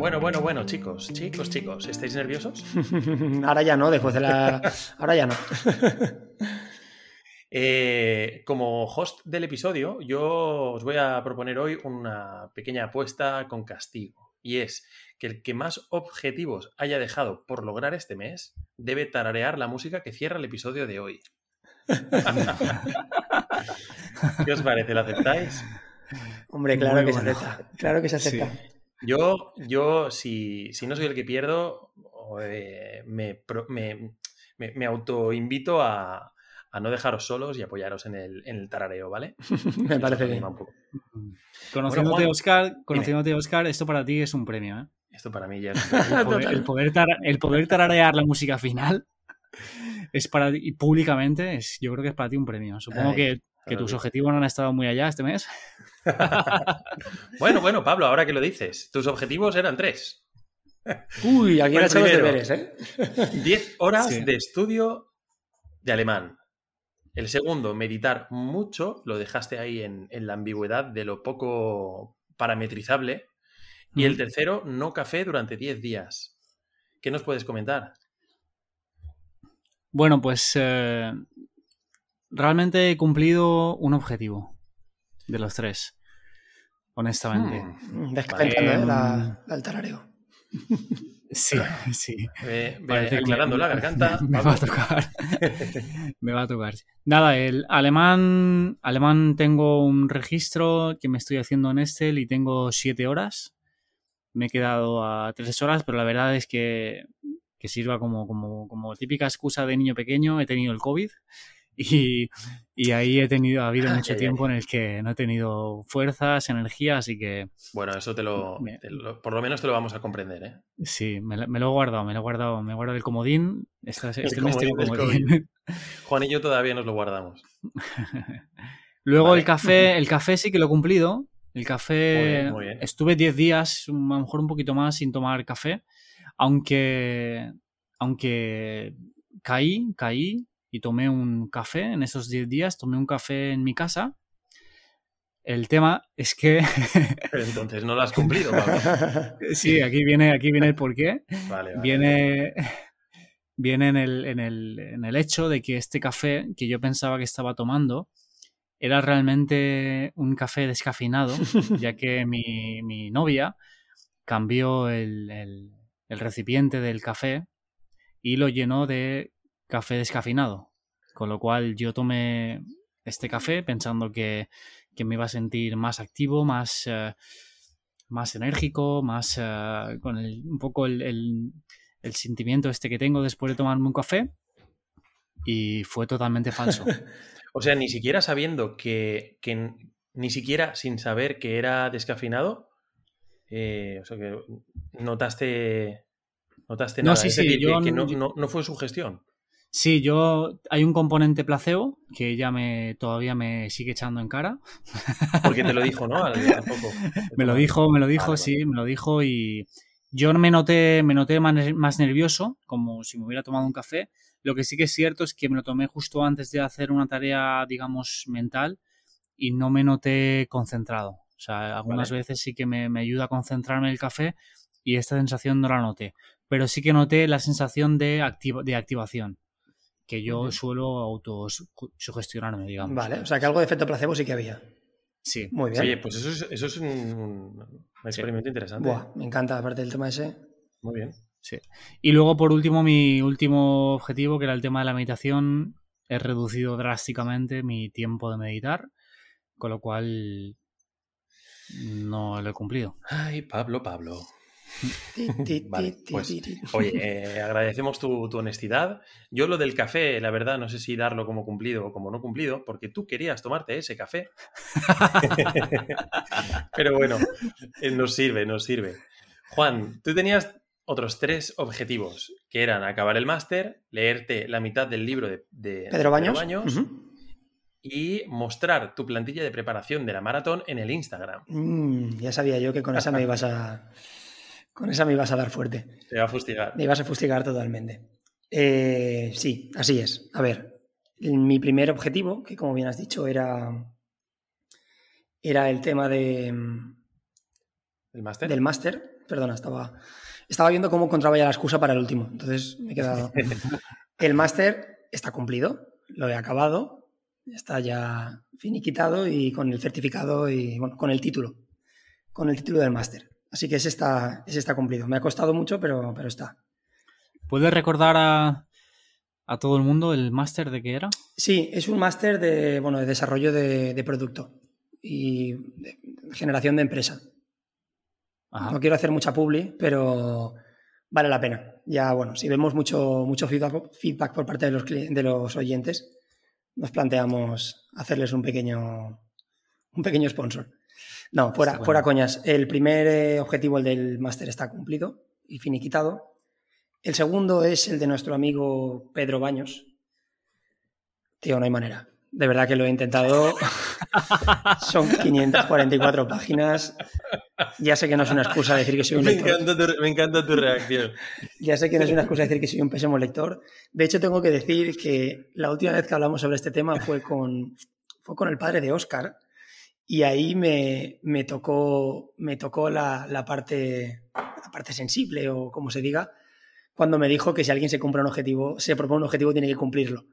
Speaker 1: Bueno, bueno, bueno, chicos, chicos, chicos, ¿estáis nerviosos?
Speaker 2: Ahora ya no, después de la. Ahora ya no.
Speaker 1: Eh, como host del episodio, yo os voy a proponer hoy una pequeña apuesta con castigo. Y es que el que más objetivos haya dejado por lograr este mes debe tararear la música que cierra el episodio de hoy. ¿Qué os parece? ¿Lo aceptáis?
Speaker 2: Hombre, claro
Speaker 3: Muy
Speaker 2: que
Speaker 3: bueno.
Speaker 2: se acepta. Claro que se acepta.
Speaker 1: Yo, yo si, si no soy el que pierdo, eh, me, me, me, me autoinvito a, a no dejaros solos y apoyaros en el, en el tarareo, ¿vale?
Speaker 2: Me parece bien.
Speaker 1: un poco.
Speaker 3: Conociéndote,
Speaker 1: Juan,
Speaker 3: Oscar, conociéndote, Oscar, esto para ti es un premio, ¿eh?
Speaker 1: Esto para mí ya es...
Speaker 3: El poder, el poder tara- el poder tararear la música final es para ti, y públicamente, es, yo creo que es para ti un premio. Supongo
Speaker 1: Ay,
Speaker 3: que, que tus objetivos no han estado muy allá este mes.
Speaker 1: Bueno, bueno, Pablo, ahora que lo dices, tus objetivos eran tres.
Speaker 2: Uy, aquí
Speaker 1: Fue
Speaker 2: han hecho los deberes, ¿eh?
Speaker 1: Diez horas
Speaker 3: Sí.
Speaker 1: de estudio de alemán. El segundo, meditar mucho, lo dejaste ahí en, en la ambigüedad de lo poco parametrizable. Y el tercero, no café durante 10 días. ¿Qué nos puedes comentar?
Speaker 3: Bueno, pues eh, realmente he cumplido un objetivo de los tres, honestamente.
Speaker 1: Hmm.
Speaker 2: Que
Speaker 1: Vale.
Speaker 2: pensando, ¿eh?
Speaker 3: Em,
Speaker 2: La, la del tarareo.
Speaker 3: Sí, sí. Parece
Speaker 1: aclarando
Speaker 3: me-
Speaker 1: la garganta.
Speaker 3: Me va a tocar. me va a tocar. Nada, el alemán, alemán tengo un registro que me estoy haciendo en Excel y tengo siete horas. Me he quedado a tres horas, pero la verdad es que, que sirva como, como, como típica excusa de niño pequeño. He tenido el COVID y, ahí he tenido, ha habido mucho tiempo en el que no he tenido fuerzas, energía, así que...
Speaker 1: Bueno, eso te lo, por lo menos te lo vamos a comprender, ¿eh?
Speaker 3: Sí, me, lo he guardado, me lo he guardado, me he guardado el comodín. Este, este
Speaker 1: Juan y yo todavía nos lo guardamos.
Speaker 3: Luego el café, el café sí que lo he cumplido. El café, estuve 10 días, a lo mejor un poquito más sin tomar café, aunque, aunque caí, caí y tomé un café en esos 10 días, tomé un café en mi casa. El tema es que...
Speaker 1: Pero entonces no lo has cumplido,
Speaker 3: Sí, aquí viene, aquí viene el porqué. Viene, viene en, el, en, el, en el hecho de que este café que yo pensaba que estaba tomando era realmente un café descafeinado, ya que mi, mi novia cambió el, el, el, recipiente del café y lo llenó de café descafeinado. Con lo cual yo tomé este café pensando que, que me iba a sentir más activo, más, uh, más enérgico, más uh, con el, un poco el, el sentimiento este que tengo después de tomarme un café. Y fue totalmente falso.
Speaker 1: O sea, ni siquiera sabiendo que, que ni siquiera sin saber que era descafeinado, eh, o sea, que notaste, notaste nada.
Speaker 3: No, sí, sí,
Speaker 1: yo, que, no, no, fue su gestión.
Speaker 3: Sí, yo hay un componente placebo que ya me todavía me sigue echando en cara.
Speaker 1: Porque te lo dijo, ¿no?
Speaker 3: me lo dijo, me lo dijo, sí, me lo dijo y yo me noté, me noté más nervioso, como si me hubiera tomado un café, lo que sí que es cierto es que me lo tomé justo antes de hacer una tarea, digamos, mental y no me noté concentrado. O sea, algunas veces sí que me, ayuda a concentrarme en el café y esta sensación no la noté. Pero sí que noté la sensación de, de activación, que yo suelo autosugestionarme, digamos.
Speaker 2: Vale, o sea que algo de efecto placebo sí que había.
Speaker 3: Sí.
Speaker 2: Muy bien.
Speaker 1: Oye, pues eso es, eso es un, experimento interesante.
Speaker 2: Buah, me encanta, aparte del tema ese.
Speaker 1: Muy bien.
Speaker 3: Sí. Y luego, por último, mi último objetivo, que era el tema de la meditación, he reducido drásticamente mi tiempo de meditar, con lo cual no lo he cumplido.
Speaker 1: Ay, Pablo, Pablo. vale, pues, oye, eh, agradecemos tu, honestidad. Yo lo del café, la verdad, no sé si darlo como cumplido o como no cumplido, porque tú querías tomarte ese café. Pero bueno, eh, nos sirve, nos sirve. Juan, tú tenías otros tres objetivos, que eran acabar el máster, leerte la mitad del libro de,
Speaker 2: Pedro Baños,
Speaker 1: y mostrar tu plantilla de preparación de la maratón en el Instagram.
Speaker 2: Mm, ya sabía yo que con esa me ibas a... Con esa me ibas a dar fuerte.
Speaker 1: Te iba a fustigar.
Speaker 2: Me ibas a fustigar totalmente. Eh, sí, así es. A ver, mi primer objetivo, que como bien has dicho, era, era el tema de...
Speaker 1: ¿El máster?
Speaker 2: Del máster. Perdona, estaba estaba viendo cómo encontraba ya la excusa para el último. Entonces me he quedado. El máster está cumplido, lo he acabado, está ya finiquitado y con el certificado y bueno, con el título. Con el título del máster. Así que ese está, ese está cumplido. Me ha costado mucho, pero, pero está.
Speaker 3: ¿Puedes recordar a, a todo el mundo el máster de qué era?
Speaker 2: Sí, es un máster de, bueno, de desarrollo de, de producto y de generación de empresa. No quiero hacer mucha publi, pero vale la pena. Ya, bueno, si vemos mucho, mucho feedback, por parte de los, de los oyentes, nos planteamos hacerles un pequeño, un pequeño sponsor. No, fuera, fuera coñas. El primer eh, objetivo, el del máster, está cumplido y finiquitado. El segundo es el de nuestro amigo Pedro Baños. Tío, no hay manera. De verdad que lo he intentado. Son 544 páginas. Ya sé que no es una excusa decir que soy un lector.
Speaker 1: Me encanta, tu, reacción.
Speaker 2: Ya sé que no es una excusa decir que soy un pésimo lector. De hecho, tengo que decir que la última vez que hablamos sobre este tema fue con, fue con el padre de Oscar. Y ahí me, me tocó, me tocó la, la, parte, la parte sensible, o como se diga, cuando me dijo que si alguien se compra un objetivo, se propone un objetivo, tiene que cumplirlo.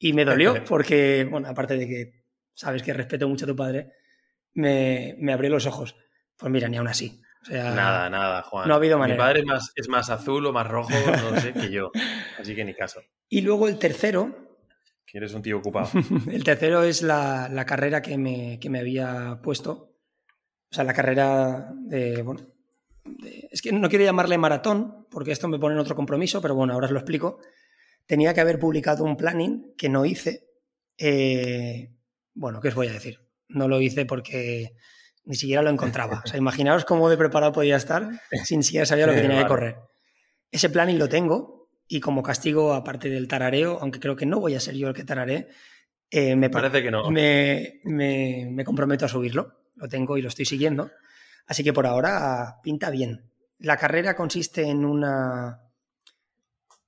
Speaker 2: Y me dolió porque, bueno, aparte de que sabes que respeto mucho a tu padre, me, me abrió los ojos. Pues mira, ni aún así.
Speaker 1: nada, nada, Juan.
Speaker 2: No ha habido manera.
Speaker 1: Mi padre es más, es más azul o más rojo, no sé, que yo. Así que ni caso.
Speaker 2: Y luego el tercero.
Speaker 1: Que eres un tío ocupado.
Speaker 2: el tercero es la, la carrera que me, que me, había puesto. O sea, la carrera de. Bueno, es que no quiero llamarle maratón, porque esto me pone en otro compromiso, pero bueno, ahora os lo explico tenía que haber publicado un planning que no hice Eh, bueno, ¿qué os voy a decir? No lo hice porque ni siquiera lo encontraba. O sea, imaginaos cómo de preparado podía estar sin siquiera saber lo que tenía que correr. Ese planning lo tengo y como castigo, aparte del tarareo, aunque creo que no voy a ser yo el que tararé, eh, me
Speaker 1: parece que no.
Speaker 2: Me, me, comprometo a subirlo. Lo tengo y lo estoy siguiendo. Así que por ahora pinta bien. La carrera consiste en una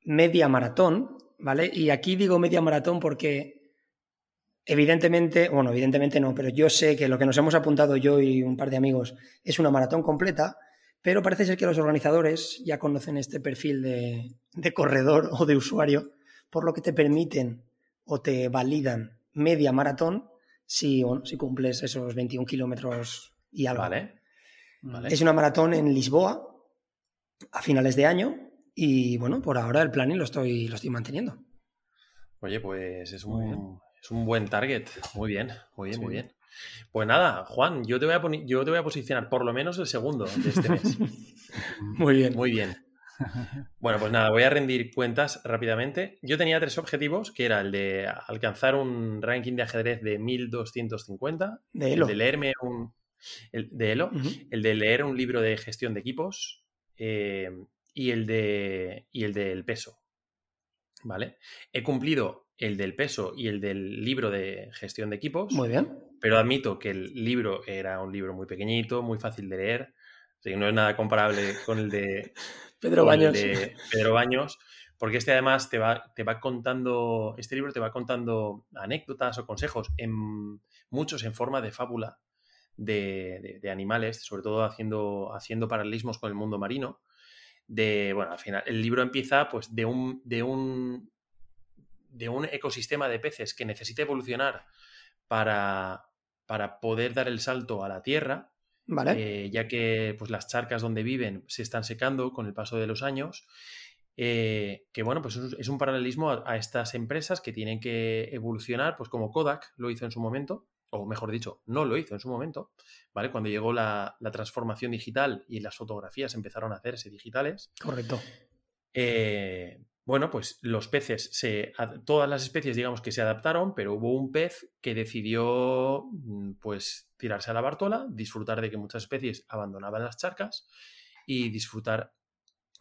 Speaker 2: media maratón, ¿vale? Y aquí digo media maratón porque evidentemente, bueno, evidentemente no, pero yo sé que lo que nos hemos apuntado yo y un par de amigos es una maratón completa, pero parece ser que los organizadores ya conocen este perfil de, corredor o de usuario, por lo que te permiten o te validan media maratón si, si cumples esos 21 kilómetros y algo.
Speaker 1: Vale.
Speaker 2: Es una maratón en Lisboa a finales de año y bueno, por ahora el planning lo estoy, lo estoy manteniendo.
Speaker 1: Oye, pues es un, es un buen target. Muy bien, muy bien, muy bien. Pues nada, Juan, yo te, voy a yo te voy a posicionar por lo menos el segundo de este mes.
Speaker 2: muy bien.
Speaker 1: Muy bien. Bueno, pues nada, voy a rendir cuentas rápidamente. Yo tenía tres objetivos, que era el de alcanzar un ranking de ajedrez de 1250,
Speaker 2: de
Speaker 1: el de leerme un... El de Elo, el de leer un libro de gestión de equipos eh, y el de y el del peso. ¿Vale? He cumplido el del peso y el del libro de gestión de equipos.
Speaker 2: Muy bien.
Speaker 1: Pero admito que el libro era un libro muy pequeñito, muy fácil de leer. no es nada comparable con el de
Speaker 2: Pedro Baños.
Speaker 1: Pedro Baños. Porque este además te va, te va contando, este libro te va contando anécdotas o consejos, en, muchos en forma de fábula de, animales, sobre todo haciendo, haciendo paralelismos con el mundo marino. De, bueno, al final, el libro empieza pues de un, de un de un ecosistema de peces que necesita evolucionar para, para poder dar el salto a la Tierra,
Speaker 2: vale.
Speaker 1: Eh, ya que pues, las charcas donde viven se están secando con el paso de los años. Eh, que bueno, pues es un paralelismo a, estas empresas que tienen que evolucionar, pues como Kodak lo hizo en su momento, o mejor dicho, no lo hizo en su momento, ¿vale? Cuando llegó la, la transformación digital y las fotografías empezaron a hacerse digitales.
Speaker 2: Correcto.
Speaker 1: Eh, bueno, pues los peces, se, todas las especies digamos que se adaptaron, pero hubo un pez que decidió mm, pues tirarse a la bartola, disfrutar de que muchas especies abandonaban las charcas y disfrutar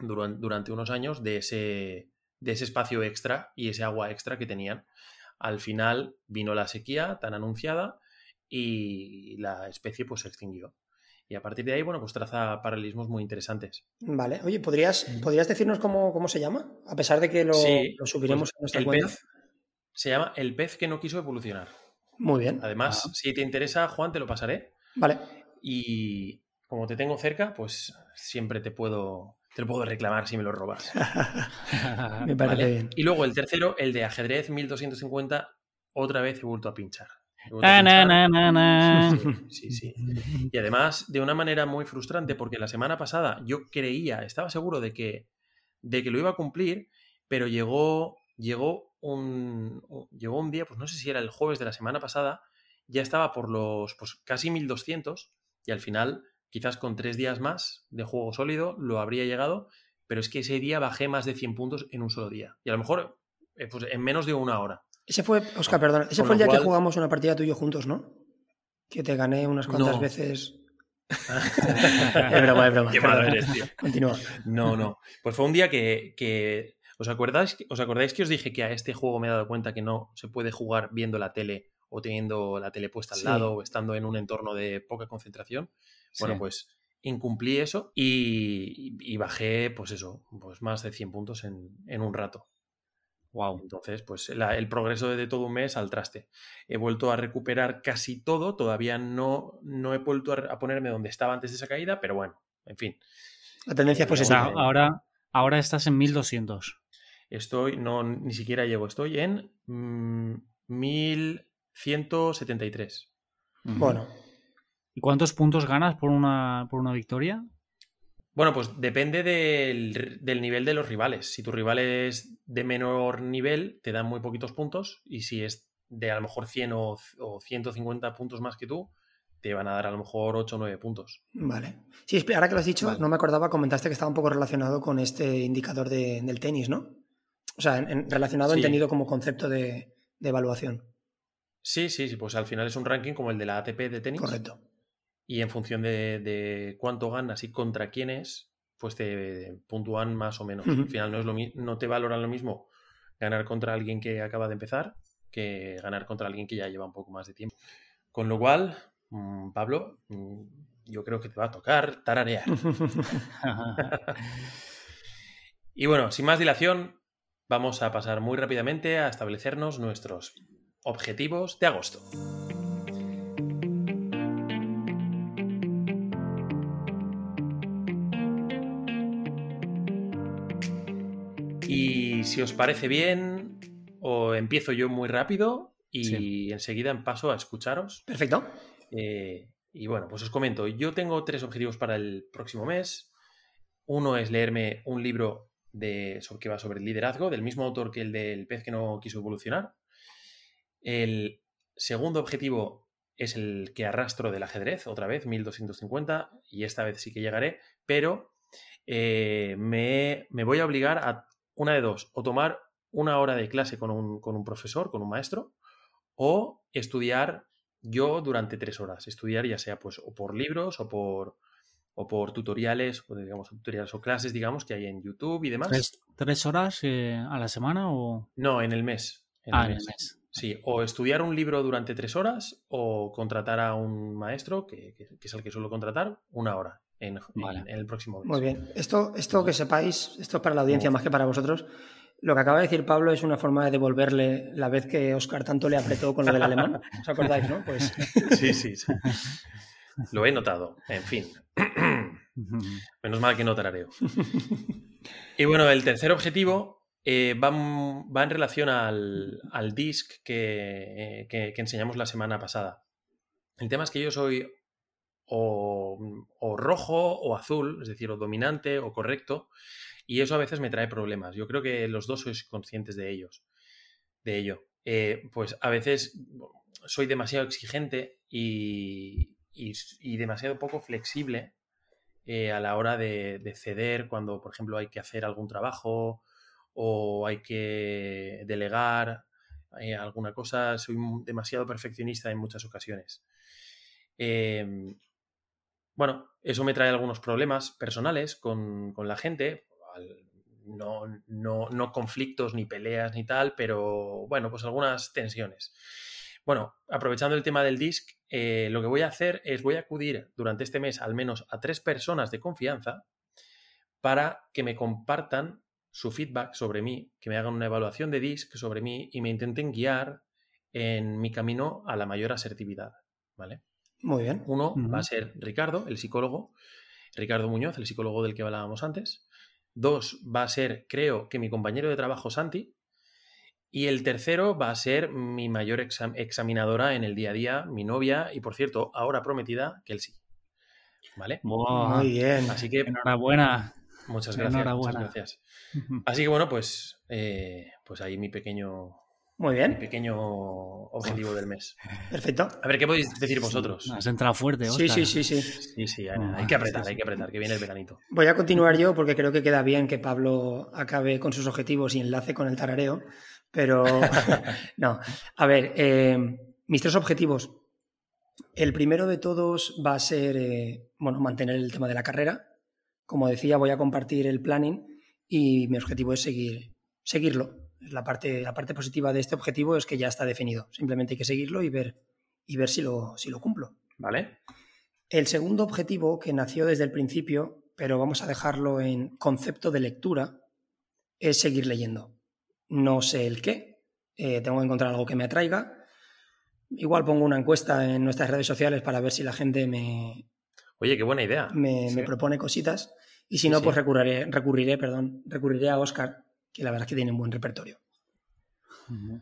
Speaker 1: durante, unos años de ese, de ese espacio extra y ese agua extra que tenían. Al final vino la sequía tan anunciada y la especie pues se extinguió. Y a partir de ahí, bueno, pues traza paralelismos muy interesantes.
Speaker 2: Vale. Oye, ¿podrías, ¿podrías decirnos cómo, cómo se llama? A pesar de que lo, subiremos
Speaker 1: pues
Speaker 2: a nuestra cuenta.
Speaker 1: se llama El pez que no quiso evolucionar.
Speaker 2: Muy bien.
Speaker 1: Además, si te interesa, Juan, te lo pasaré.
Speaker 2: Vale.
Speaker 1: Y como te tengo cerca, pues siempre te puedo, te lo puedo reclamar si me lo robas.
Speaker 2: me parece bien.
Speaker 1: Y luego el tercero, el de ajedrez 1250, otra vez he vuelto a pinchar. Sí, sí, Y además, de una manera muy frustrante, porque la semana pasada yo creía, estaba seguro de que, de que lo iba a cumplir, pero llegó, llegó, un, llegó un día, pues no sé si era el jueves de la semana pasada, ya estaba por los pues, casi 1200 y al final, quizás con tres días más de juego sólido, lo habría llegado, pero es que ese día bajé más de 100 puntos en un solo día. Y a lo mejor eh, pues, en menos de una hora.
Speaker 2: Ese fue, Oscar, perdón, ese fue el día que jugamos una partida tuyo juntos, ¿no? Que te gané unas cuantas veces. es broma, es broma.
Speaker 1: Qué malo eres, tío.
Speaker 2: Continúa.
Speaker 1: No, no. Pues fue un día que, ¿Os acordáis, ¿Os acordáis que os dije que a este juego me he dado cuenta que no se puede jugar viendo la tele o teniendo la tele puesta al lado o estando en un entorno de poca concentración? Bueno, pues incumplí eso y, bajé, pues eso, pues más de 100 puntos en un rato. Wow. Entonces, pues el progreso de todo un mes al traste. He vuelto a recuperar casi todo, todavía no, no he vuelto a, ponerme donde estaba antes de esa caída, pero bueno, en fin.
Speaker 2: La tendencia es positiva.
Speaker 3: ahora, ahora estás en 1200.
Speaker 1: Estoy, no, ni siquiera llego, estoy en 1173.
Speaker 2: Mm, bueno.
Speaker 3: ¿Y cuántos puntos ganas por una, por una victoria?
Speaker 1: Bueno, pues depende del, nivel de los rivales. Si tu rival es de menor nivel, te dan muy poquitos puntos. Y si es de a lo mejor 100 o, 150 puntos más que tú, te van a dar a lo mejor 8 o 9 puntos.
Speaker 2: Vale. Sí, ahora que lo has dicho, no me acordaba, comentaste que estaba un poco relacionado con este indicador del tenis, ¿no? O sea, relacionado, entendido como concepto de, evaluación.
Speaker 1: Sí, sí, sí, pues al final es un ranking como el de la ATP de tenis.
Speaker 2: Correcto.
Speaker 1: Y en función de, cuánto ganas y contra quién es, pues te puntúan más o menos. Al final no, es lo, no te valoran lo mismo ganar contra alguien que acaba de empezar que ganar contra alguien que ya lleva un poco más de tiempo. Con lo cual, mm, Pablo, mm, yo creo que te va a tocar tararear. y bueno, sin más dilación, vamos a pasar muy rápidamente a establecernos nuestros objetivos de agosto. Si os parece bien, o empiezo yo muy rápido y enseguida paso a escucharos.
Speaker 2: Perfecto.
Speaker 1: Eh, y bueno, pues os comento, yo tengo tres objetivos para el próximo mes. Uno es leerme un libro de, que va sobre el liderazgo, del mismo autor que el del pez que no quiso evolucionar. El segundo objetivo es el que arrastro del ajedrez, otra vez, 1250, y esta vez sí que llegaré, pero eh, me, me, voy a obligar a una de dos, o tomar una hora de clase con un, con un profesor, con un maestro, o estudiar yo durante tres horas. Estudiar ya sea pues o por libros o por, o por tutoriales, o digamos, tutoriales o clases, digamos, que hay en YouTube y demás.
Speaker 3: ¿Tres, horas eh, a la semana o...?
Speaker 1: No, en el mes.
Speaker 3: ah, en el mes.
Speaker 1: Sí, o estudiar un libro durante tres horas o contratar a un maestro, que, es el que suelo contratar, una hora en, el próximo mes.
Speaker 2: Muy bien. Esto, esto que sepáis, esto es para la audiencia más que para vosotros. Lo que acaba de decir Pablo es una forma de devolverle la vez que Oscar tanto le apretó con lo del alemán. ¿Os acordáis, no? Pues...
Speaker 1: Sí, sí, sí. Lo he notado. En fin. Menos mal que no tarareo. Y bueno, el tercer objetivo eh, va, en relación al, al disc que, que, enseñamos la semana pasada. El tema es que yo soy o, o rojo o azul, es decir, o dominante o correcto. Y eso a veces me trae problemas. Yo creo que los dos sois conscientes de ellos, de ello. Eh, pues a veces soy demasiado exigente y, demasiado poco flexible eh, a la hora de, ceder cuando, por ejemplo, hay que hacer algún trabajo o hay que delegar eh, alguna cosa. Soy demasiado perfeccionista en muchas ocasiones. Em, bueno, eso me trae algunos problemas personales con, con la gente, no, no, conflictos ni peleas ni tal, pero bueno, pues algunas tensiones. Bueno, aprovechando el tema del disc, eh, lo que voy a hacer es voy a acudir durante este mes al menos a tres personas de confianza para que me compartan su feedback sobre mí, que me hagan una evaluación de disc sobre mí y me intenten guiar en mi camino a la mayor asertividad. ¿Vale?
Speaker 2: Muy bien.
Speaker 1: Uno va a ser Ricardo, el psicólogo, Ricardo Muñoz, el psicólogo del que hablábamos antes. Dos va a ser, creo, que mi compañero de trabajo Santi. Y el tercero va a ser mi mayor examinadora en el día a día, mi novia, y por cierto, ahora prometida, Kelsey. ¿Vale?
Speaker 2: Muy bien.
Speaker 3: Así que. Enhorabuena.
Speaker 1: Muchas gracias. Muchas gracias. Así que bueno, pues, eh, pues ahí mi pequeño
Speaker 2: muy bien.
Speaker 1: pequeño objetivo del mes.
Speaker 2: Perfecto.
Speaker 1: A ver, ¿qué podéis decir vosotros?
Speaker 3: Has entrado fuerte,
Speaker 2: Sí, sí, sí, sí.
Speaker 1: Sí, sí, hay, que apretar, hay que apretar, que viene el veranito.
Speaker 2: Voy a continuar yo porque creo que queda bien que Pablo acabe con sus objetivos y enlace con el tarareo, pero no. A ver, eh, mis tres objetivos. El primero de todos va a ser, eh, bueno, mantener el tema de la carrera. Como decía, voy a compartir el planning y mi objetivo es seguir, seguirlo la parte, la parte positiva de este objetivo es que ya está definido. Simplemente hay que seguirlo y ver, y ver si, lo, si lo cumplo.
Speaker 1: Vale.
Speaker 2: El segundo objetivo, que nació desde el principio, pero vamos a dejarlo en concepto de lectura, es seguir leyendo. No sé el qué, eh, tengo que encontrar algo que me atraiga. Igual pongo una encuesta en nuestras redes sociales para ver si la gente me...
Speaker 1: Oye, qué buena idea.
Speaker 2: Me, propone cositas. Y si no, pues recurriré, recurriré, perdón, recurriré a Oscar que la verdad es que tienen buen repertorio.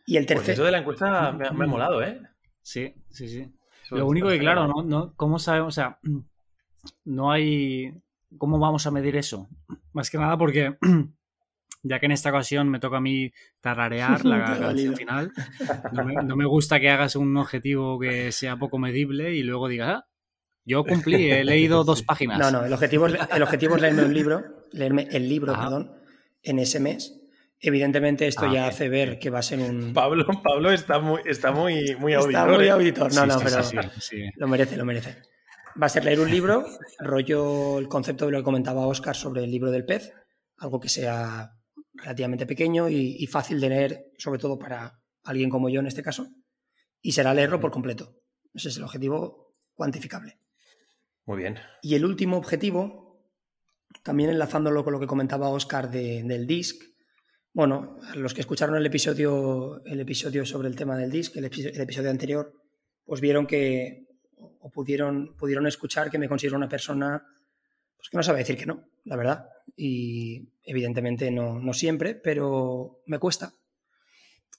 Speaker 2: Y el tercer... Pues
Speaker 1: eso de la encuesta me, ha molado, ¿eh?
Speaker 3: Sí, sí, sí. Lo único que, claro, ¿no? ¿no? ¿Cómo sabemos? O sea, no hay... ¿Cómo vamos a medir eso? Más que nada porque, ya que en esta ocasión me toca a mí tararear la canción final, no me, gusta que hagas un objetivo que sea poco medible y luego digas, ah, yo cumplí, he leído dos páginas.
Speaker 2: No, no, el objetivo es, el objetivo es leerme un libro, leerme el libro, ah. perdón, en ese mes Evidentemente esto ah, ya hace ver que va a ser un...
Speaker 1: Pablo, Pablo está muy, está muy, muy
Speaker 2: auditor. Está muy ¿eh? auditor, no, no, pero lo merece, lo merece. Va a ser leer un libro, rollo el concepto de lo que comentaba Oscar sobre el libro del pez, algo que sea relativamente pequeño y, fácil de leer, sobre todo para alguien como yo en este caso, y será leerlo por completo. Ese es el objetivo cuantificable.
Speaker 1: Muy bien.
Speaker 2: Y el último objetivo, también enlazándolo con lo que comentaba Oscar del DISC, bueno, los que escucharon el episodio, el episodio sobre el tema del disc, el, episodio anterior, pues vieron que, o pudieron, pudieron escuchar que me considero una persona pues que no sabe decir que no, la verdad. Y evidentemente no, no siempre, pero me cuesta.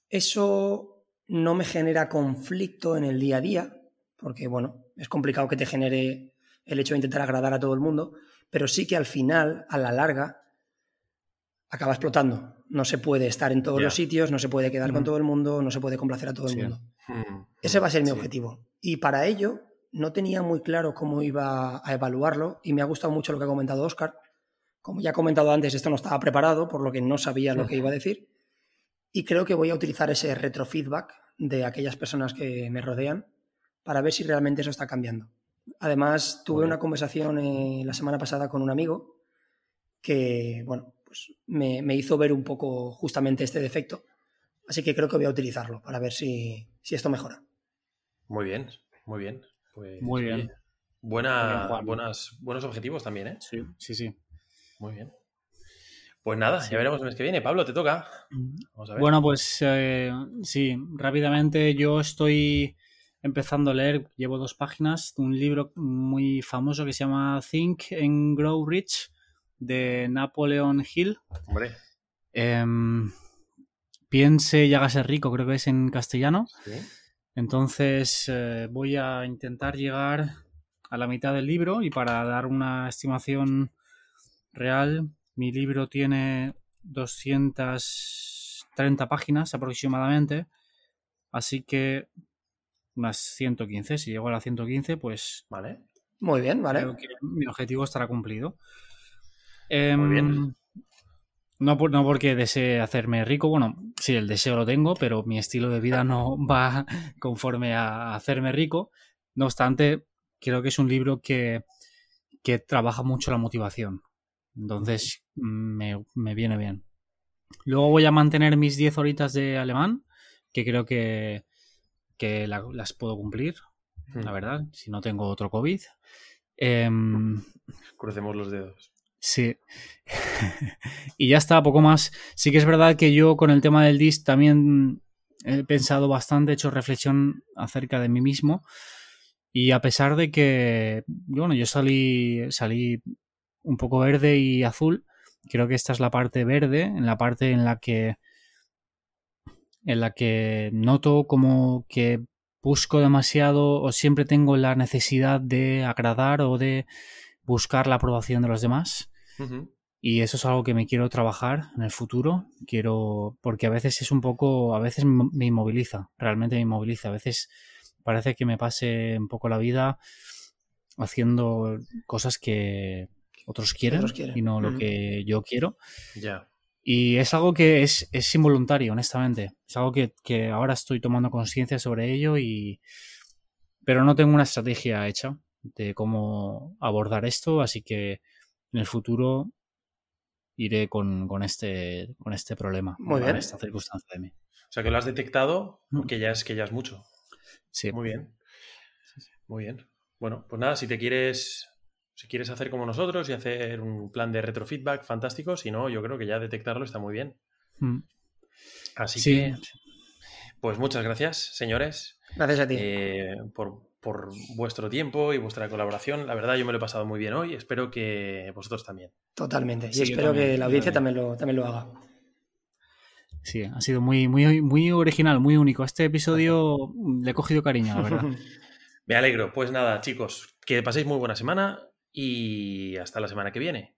Speaker 2: Eso no me genera conflicto en el día a día, porque bueno, es complicado que te genere el hecho de intentar agradar a todo el mundo, pero sí que al final, a la larga, acaba explotando. No se puede estar en todos los sitios, no se puede quedar con todo el mundo, no se puede complacer a todo el mundo. Mm. Ese va a ser mi objetivo. Y para ello no tenía muy claro cómo iba a evaluarlo y me ha gustado mucho lo que ha comentado Oscar. Como ya he comentado antes, esto no estaba preparado, por lo que no sabía lo que iba a decir. Y creo que voy a utilizar ese retrofeedback de aquellas personas que me rodean para ver si realmente eso está cambiando. Además, tuve una conversación eh, la semana pasada con un amigo que, bueno, pues me, hizo ver un poco justamente este defecto. Así que creo que voy a utilizarlo para ver si, esto mejora.
Speaker 1: Muy bien, muy bien. Pues,
Speaker 3: muy bien.
Speaker 1: buena, buenas, buenos objetivos también, ¿eh?
Speaker 3: Sí, sí, sí.
Speaker 1: Muy bien. Pues nada, ya veremos el mes que viene. Pablo, te toca.
Speaker 3: Bueno, pues eh, sí, rápidamente yo estoy empezando a leer, llevo dos páginas, de un libro muy famoso que se llama Think and Grow Rich de Napoleon Hill.
Speaker 1: Hombre.
Speaker 3: Em, piense y hágase rico, creo que es en castellano. Entonces eh, voy a intentar llegar a la mitad del libro y para dar una estimación real, mi libro tiene 230 páginas aproximadamente, así que unas 115, si llego a la 115, pues...
Speaker 1: Vale.
Speaker 2: Muy bien, vale.
Speaker 3: Creo que mi objetivo estará cumplido. Muy bien. Em, no, no porque desee hacerme rico, bueno, sí, el deseo lo tengo, pero mi estilo de vida no va conforme a hacerme rico. No obstante, creo que es un libro que, que trabaja mucho la motivación. Entonces, me, viene bien. Luego voy a mantener mis 10 horitas de alemán, que creo que, que las puedo cumplir, la hmm. verdad, si no tengo otro COVID. Em,
Speaker 1: Crucemos los dedos.
Speaker 3: Sí. y ya está, poco más. Sí que es verdad que yo con el tema del DIS también he pensado bastante, he hecho reflexión acerca de mí mismo. Y a pesar de que, bueno, yo salí, salí un poco verde y azul, creo que esta es la parte verde, en la parte en la que en la que noto como que busco demasiado o siempre tengo la necesidad de agradar o de buscar la aprobación de los demás. Y eso es algo que me quiero trabajar en el futuro. Quiero, porque a veces es un poco, a veces me inmoviliza, realmente me inmoviliza. A veces parece que me pase un poco la vida haciendo cosas que otros quieren, y no lo que yo quiero.
Speaker 1: Ya.
Speaker 3: Y es algo que es, es involuntario, honestamente. Es algo que, que ahora estoy tomando conciencia sobre ello y... Pero no tengo una estrategia hecha de cómo abordar esto, así que en el futuro iré con, este, con este problema,
Speaker 2: Muy bien.
Speaker 3: esta circunstancia de mí.
Speaker 1: O sea que lo has detectado, mm. que ya es que ya es mucho.
Speaker 3: Sí.
Speaker 1: Muy bien. Muy bien. Bueno, pues nada, si te quieres, si quieres hacer como nosotros y hacer un plan de retrofeedback fantástico, si no, yo creo que ya detectarlo está muy bien. Mm. Así que, pues muchas gracias, señores.
Speaker 2: Gracias a ti.
Speaker 1: Eh, por, por vuestro tiempo y vuestra colaboración. La verdad, yo me lo he pasado muy bien hoy. Espero que vosotros también.
Speaker 2: Totalmente. y espero que la audiencia también lo, también lo haga.
Speaker 3: Sí, ha sido muy, muy, muy original, muy único. Este episodio le he cogido cariño, la verdad.
Speaker 1: me alegro. Pues nada, chicos, que paséis muy buena semana y hasta la semana que viene.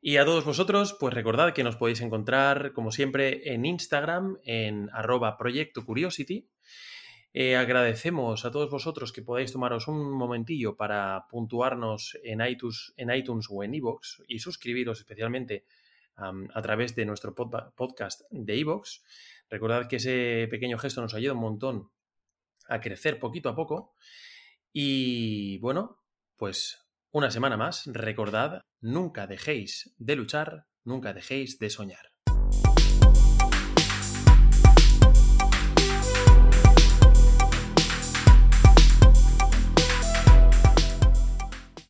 Speaker 1: Y a todos vosotros, pues recordad que nos podéis encontrar, como siempre, en Instagram, en arroba Proyecto Curiosity eh, agradecemos a todos vosotros que podáis tomaros un momentillo para puntuarnos en iTunes, en iTunes o en iVoox y suscribiros especialmente a través de nuestro podcast de Evox. Recordad que ese pequeño gesto nos ayuda un montón a crecer poquito a poco. Y bueno, pues una semana más, recordad, nunca dejéis de luchar, nunca dejéis de soñar.